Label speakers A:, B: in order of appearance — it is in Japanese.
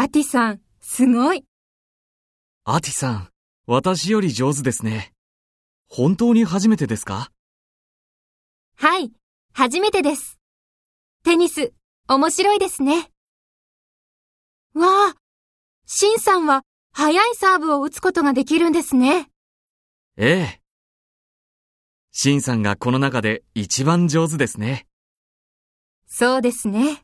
A: アティさん、すごい。
B: アティさん、私より上手ですね。本当に初めてですか？
A: はい、初めてです。テニス、面白いですね。わあ、シンさんは速いサーブを打つことができるんですね。
B: ええ。シンさんがこの中で一番上手ですね。
A: そうですね。